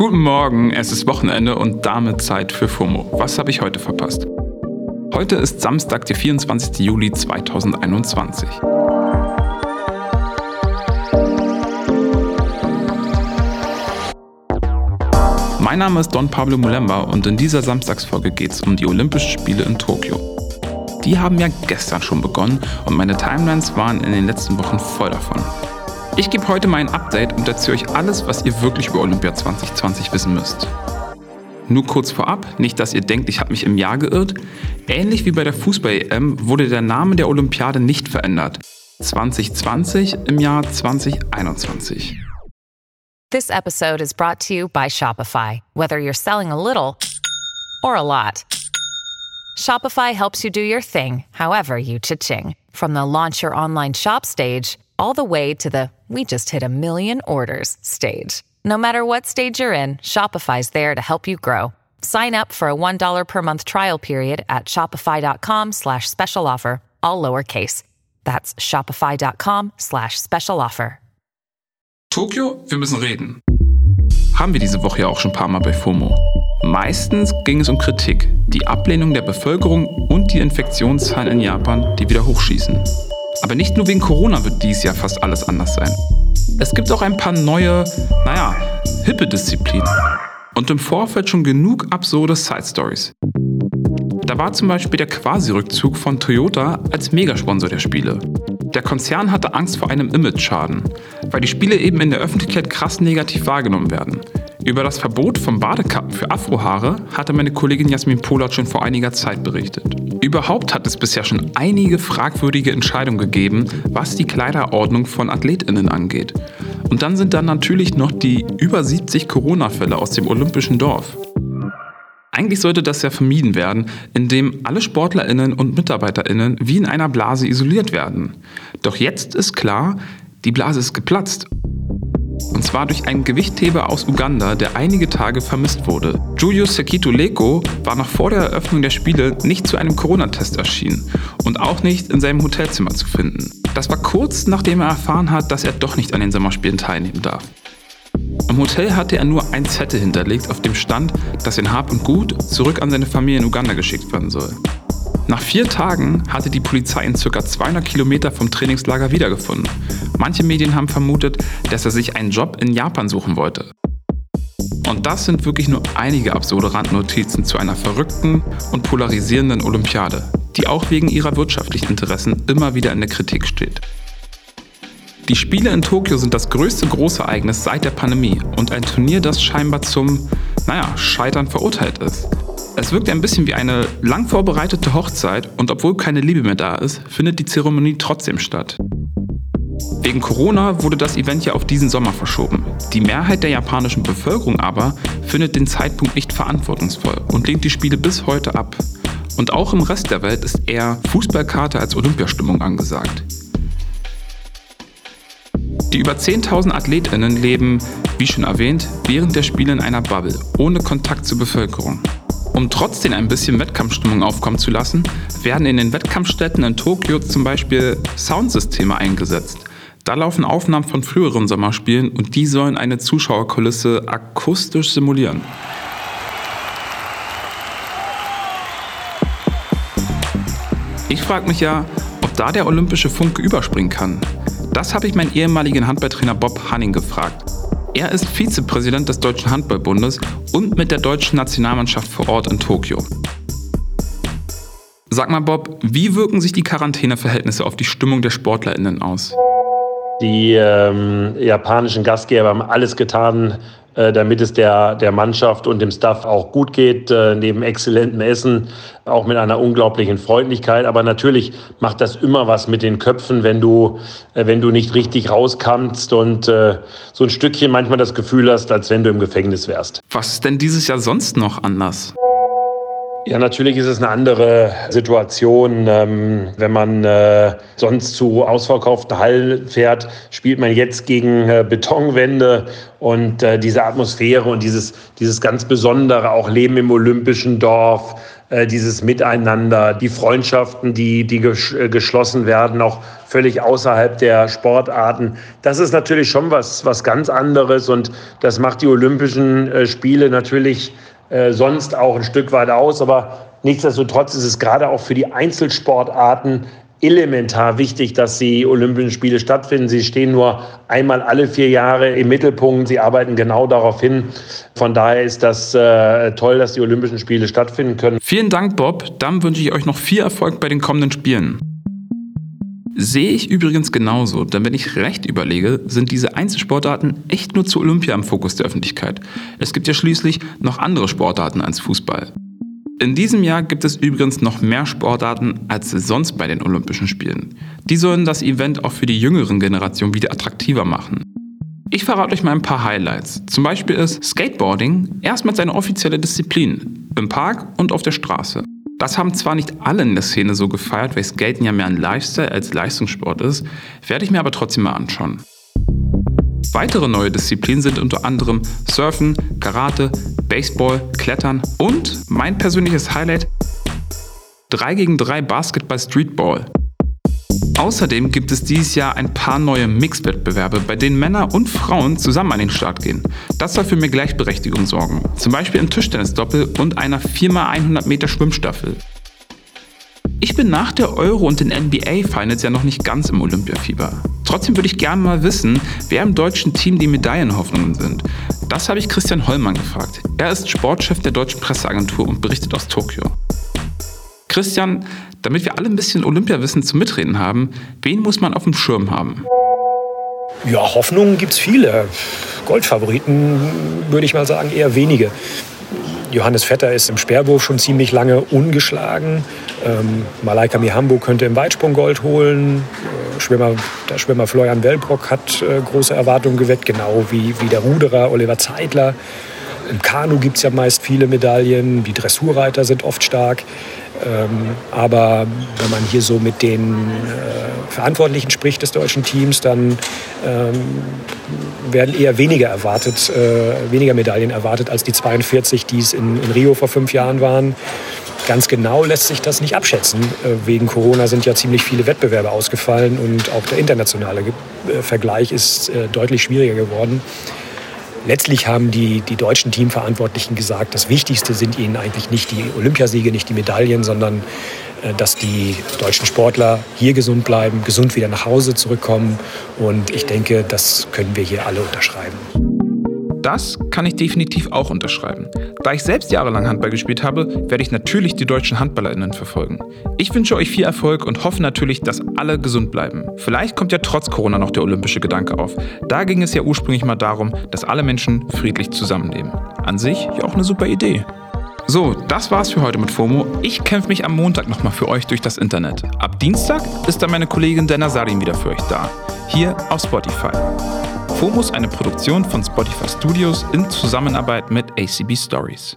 Guten Morgen, es ist Wochenende und damit Zeit für FOMO. Was habe ich heute verpasst? Heute ist Samstag, der 24. Juli 2021. Mein Name ist Don Pablo Mulemba und in dieser Samstagsfolge geht es um die Olympischen Spiele in Tokio. Die haben ja gestern schon begonnen und meine Timelines waren in den letzten Wochen voll davon. Ich gebe heute mal ein Update und erzähle euch alles, was ihr wirklich über Olympia 2020 wissen müsst. Nur kurz vorab, nicht dass ihr denkt, ich habe mich im Jahr geirrt. Ähnlich wie bei der Fußball-EM wurde der Name der Olympiade nicht verändert. 2020 im Jahr 2021. This episode is brought to you by Shopify. Whether you're selling a little or a lot, Shopify helps you do your thing, however you cha-ching. From the launch your online shop stage all the way to the we just hit a million orders stage. No matter what stage you're in, Shopify's there to help you grow. Sign up for a $1 per month trial period at shopify.com slash special offer, all lowercase. That's shopify.com slash special offer. Tokio, wir müssen reden. Haben wir diese Woche ja auch schon ein paar Mal bei FOMO. Meistens ging es um Kritik, die Ablehnung der Bevölkerung und die Infektionszahlen in Japan, die wieder hochschießen. Aber nicht nur wegen Corona wird dies Jahr fast alles anders sein. Es gibt auch ein paar neue, naja, hippe Disziplinen. Und im Vorfeld schon genug absurde Side Stories. Da war zum Beispiel der Quasi-Rückzug von Toyota als Megasponsor der Spiele. Der Konzern hatte Angst vor einem Image-Schaden, weil die Spiele eben in der Öffentlichkeit krass negativ wahrgenommen werden. Über das Verbot von Badekappen für Afrohaare hatte meine Kollegin Jasmin Polat schon vor einiger Zeit berichtet. Überhaupt hat es bisher schon einige fragwürdige Entscheidungen gegeben, was die Kleiderordnung von AthletInnen angeht. Und dann sind da natürlich noch die über 70 Corona-Fälle aus dem olympischen Dorf. Eigentlich sollte das ja vermieden werden, indem alle SportlerInnen und MitarbeiterInnen wie in einer Blase isoliert werden. Doch jetzt ist klar, die Blase ist geplatzt und zwar durch einen Gewichtheber aus Uganda, der einige Tage vermisst wurde. Julius Sekito Leko war noch vor der Eröffnung der Spiele nicht zu einem Corona-Test erschienen und auch nicht in seinem Hotelzimmer zu finden. Das war kurz nachdem er erfahren hat, dass er doch nicht an den Sommerspielen teilnehmen darf. Im Hotel hatte er nur ein Zettel hinterlegt, auf dem stand, dass sein Hab und Gut zurück an seine Familie in Uganda geschickt werden soll. Nach vier Tagen hatte die Polizei ihn ca. 200 Kilometer vom Trainingslager wiedergefunden. Manche Medien haben vermutet, dass er sich einen Job in Japan suchen wollte. Und das sind wirklich nur einige absurde Randnotizen zu einer verrückten und polarisierenden Olympiade, die auch wegen ihrer wirtschaftlichen Interessen immer wieder in der Kritik steht. Die Spiele in Tokio sind das größte Großereignis seit der Pandemie und ein Turnier, das scheinbar zum, naja, Scheitern verurteilt ist. Es wirkt ein bisschen wie eine lang vorbereitete Hochzeit und obwohl keine Liebe mehr da ist, findet die Zeremonie trotzdem statt. Wegen Corona wurde das Event ja auf diesen Sommer verschoben. Die Mehrheit der japanischen Bevölkerung aber findet den Zeitpunkt nicht verantwortungsvoll und lehnt die Spiele bis heute ab. Und auch im Rest der Welt ist eher Fußballkarte als Olympiastimmung angesagt. Die über 10.000 Athletinnen leben, wie schon erwähnt, während der Spiele in einer Bubble, ohne Kontakt zur Bevölkerung. Um trotzdem ein bisschen Wettkampfstimmung aufkommen zu lassen, werden in den Wettkampfstätten in Tokio zum Beispiel Soundsysteme eingesetzt. Da laufen Aufnahmen von früheren Sommerspielen und die sollen eine Zuschauerkulisse akustisch simulieren. Ich frage mich ja, ob da der olympische Funke überspringen kann. Das habe ich meinen ehemaligen Handballtrainer Bob Hanning gefragt. Er ist Vizepräsident des Deutschen Handballbundes und mit der deutschen Nationalmannschaft vor Ort in Tokio. Sag mal, Bob, wie wirken sich die Quarantäneverhältnisse auf die Stimmung der SportlerInnen aus? Die ähm, japanischen Gastgeber haben alles getan, damit es der, der Mannschaft und dem Staff auch gut geht, äh, neben exzellentem Essen, auch mit einer unglaublichen Freundlichkeit. Aber natürlich macht das immer was mit den Köpfen, wenn du, äh, wenn du nicht richtig rauskommst und äh, so ein Stückchen manchmal das Gefühl hast, als wenn du im Gefängnis wärst. Was ist denn dieses Jahr sonst noch anders? Ja, natürlich ist es eine andere Situation. Ähm, wenn man äh, sonst zu ausverkauften Hallen fährt, spielt man jetzt gegen äh, Betonwände und äh, diese Atmosphäre und dieses, dieses ganz besondere auch Leben im olympischen Dorf, äh, dieses Miteinander, die Freundschaften, die, die äh, geschlossen werden, auch völlig außerhalb der Sportarten. Das ist natürlich schon was, was ganz anderes und das macht die Olympischen äh, Spiele natürlich sonst auch ein Stück weit aus. Aber nichtsdestotrotz ist es gerade auch für die Einzelsportarten elementar wichtig, dass die Olympischen Spiele stattfinden. Sie stehen nur einmal alle vier Jahre im Mittelpunkt. Sie arbeiten genau darauf hin. Von daher ist das äh, toll, dass die Olympischen Spiele stattfinden können. Vielen Dank, Bob. Dann wünsche ich euch noch viel Erfolg bei den kommenden Spielen. Sehe ich übrigens genauso, denn wenn ich recht überlege, sind diese Einzelsportarten echt nur zu Olympia im Fokus der Öffentlichkeit. Es gibt ja schließlich noch andere Sportarten als Fußball. In diesem Jahr gibt es übrigens noch mehr Sportarten als sonst bei den Olympischen Spielen. Die sollen das Event auch für die jüngeren Generationen wieder attraktiver machen. Ich verrate euch mal ein paar Highlights. Zum Beispiel ist Skateboarding erstmals eine offizielle Disziplin. Im Park und auf der Straße. Das haben zwar nicht alle in der Szene so gefeiert, weil Skaten ja mehr ein Lifestyle als Leistungssport ist, werde ich mir aber trotzdem mal anschauen. Weitere neue Disziplinen sind unter anderem Surfen, Karate, Baseball, Klettern und mein persönliches Highlight 3 gegen 3 Basketball Streetball. Außerdem gibt es dieses Jahr ein paar neue Mixwettbewerbe, bei denen Männer und Frauen zusammen an den Start gehen. Das soll für mehr Gleichberechtigung sorgen. Zum Beispiel im Tischtennisdoppel und einer 4x100 Meter Schwimmstaffel. Ich bin nach der Euro und den NBA-Finals ja noch nicht ganz im Olympiafieber. Trotzdem würde ich gerne mal wissen, wer im deutschen Team die Medaillenhoffnungen sind. Das habe ich Christian Hollmann gefragt. Er ist Sportchef der deutschen Presseagentur und berichtet aus Tokio. Christian, damit wir alle ein bisschen Olympiawissen zum Mitreden haben, wen muss man auf dem Schirm haben? Ja, Hoffnungen gibt es viele. Goldfavoriten würde ich mal sagen, eher wenige. Johannes Vetter ist im Speerwurf schon ziemlich lange ungeschlagen. Ähm, Malaika Mihambo könnte im Weitsprung Gold holen. Äh, Schwimmer, der Schwimmer Florian Wellbrock hat äh, große Erwartungen geweckt, genau wie, wie der Ruderer Oliver Zeitler. Im Kanu gibt es ja meist viele Medaillen. Die Dressurreiter sind oft stark. Ähm, aber wenn man hier so mit den äh, Verantwortlichen spricht des deutschen Teams, dann ähm, werden eher weniger erwartet, äh, weniger Medaillen erwartet als die 42, die es in, in, Rio vor fünf Jahren waren. Ganz genau lässt sich das nicht abschätzen. Äh, wegen Corona sind ja ziemlich viele Wettbewerbe ausgefallen und auch der internationale äh, Vergleich ist äh, deutlich schwieriger geworden. Letztlich haben die, die deutschen Teamverantwortlichen gesagt, das Wichtigste sind ihnen eigentlich nicht die Olympiasiege, nicht die Medaillen, sondern äh, dass die deutschen Sportler hier gesund bleiben, gesund wieder nach Hause zurückkommen. Und ich denke, das können wir hier alle unterschreiben. Das kann ich definitiv auch unterschreiben. Da ich selbst jahrelang Handball gespielt habe, werde ich natürlich die deutschen HandballerInnen verfolgen. Ich wünsche euch viel Erfolg und hoffe natürlich, dass alle gesund bleiben. Vielleicht kommt ja trotz Corona noch der olympische Gedanke auf. Da ging es ja ursprünglich mal darum, dass alle Menschen friedlich zusammenleben. An sich ja auch eine super Idee. So, das war's für heute mit FOMO. Ich kämpfe mich am Montag nochmal für euch durch das Internet. Ab Dienstag ist dann meine Kollegin Dana Sarin wieder für euch da. Hier auf Spotify. FOMO ist eine Produktion von Spotify Studios in Zusammenarbeit mit ACB Stories.